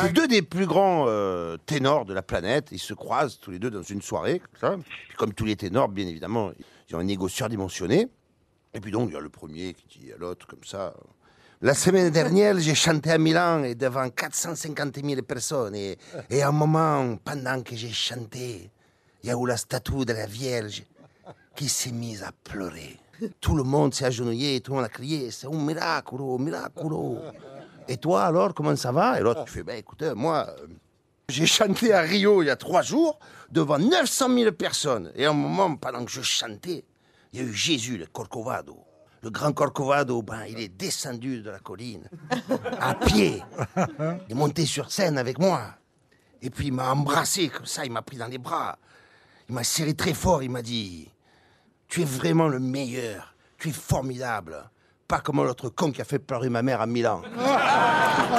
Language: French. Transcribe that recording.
C'est deux des plus grands euh, ténors de la planète. Ils se croisent tous les deux dans une soirée, comme ça. Puis comme tous les ténors, bien évidemment, ils ont un égo surdimensionné. Et puis donc, il y a le premier qui dit à l'autre, comme ça. La semaine dernière, j'ai chanté à Milan et devant 450 000 personnes. Et, et à un moment, pendant que j'ai chanté, il y a eu la statue de la Vierge qui s'est mise à pleurer. Tout le monde s'est agenouillé, tout le monde a crié, c'est un miracle, un miracle. Et toi alors, comment ça va? Et l'autre, tu fais, ben écoutez, moi, euh, j'ai chanté à Rio il y a trois jours devant 900 000 personnes. Et à un moment, pendant que je chantais, il y a eu Jésus, le Corcovado. Le grand Corcovado, ben, il est descendu de la colline, à pied. Il est monté sur scène avec moi. Et puis il m'a embrassé comme ça, il m'a pris dans les bras. Il m'a serré très fort, il m'a dit Tu es vraiment le meilleur, tu es formidable. Pas comme l'autre con qui a fait pleurer ma mère à Milan.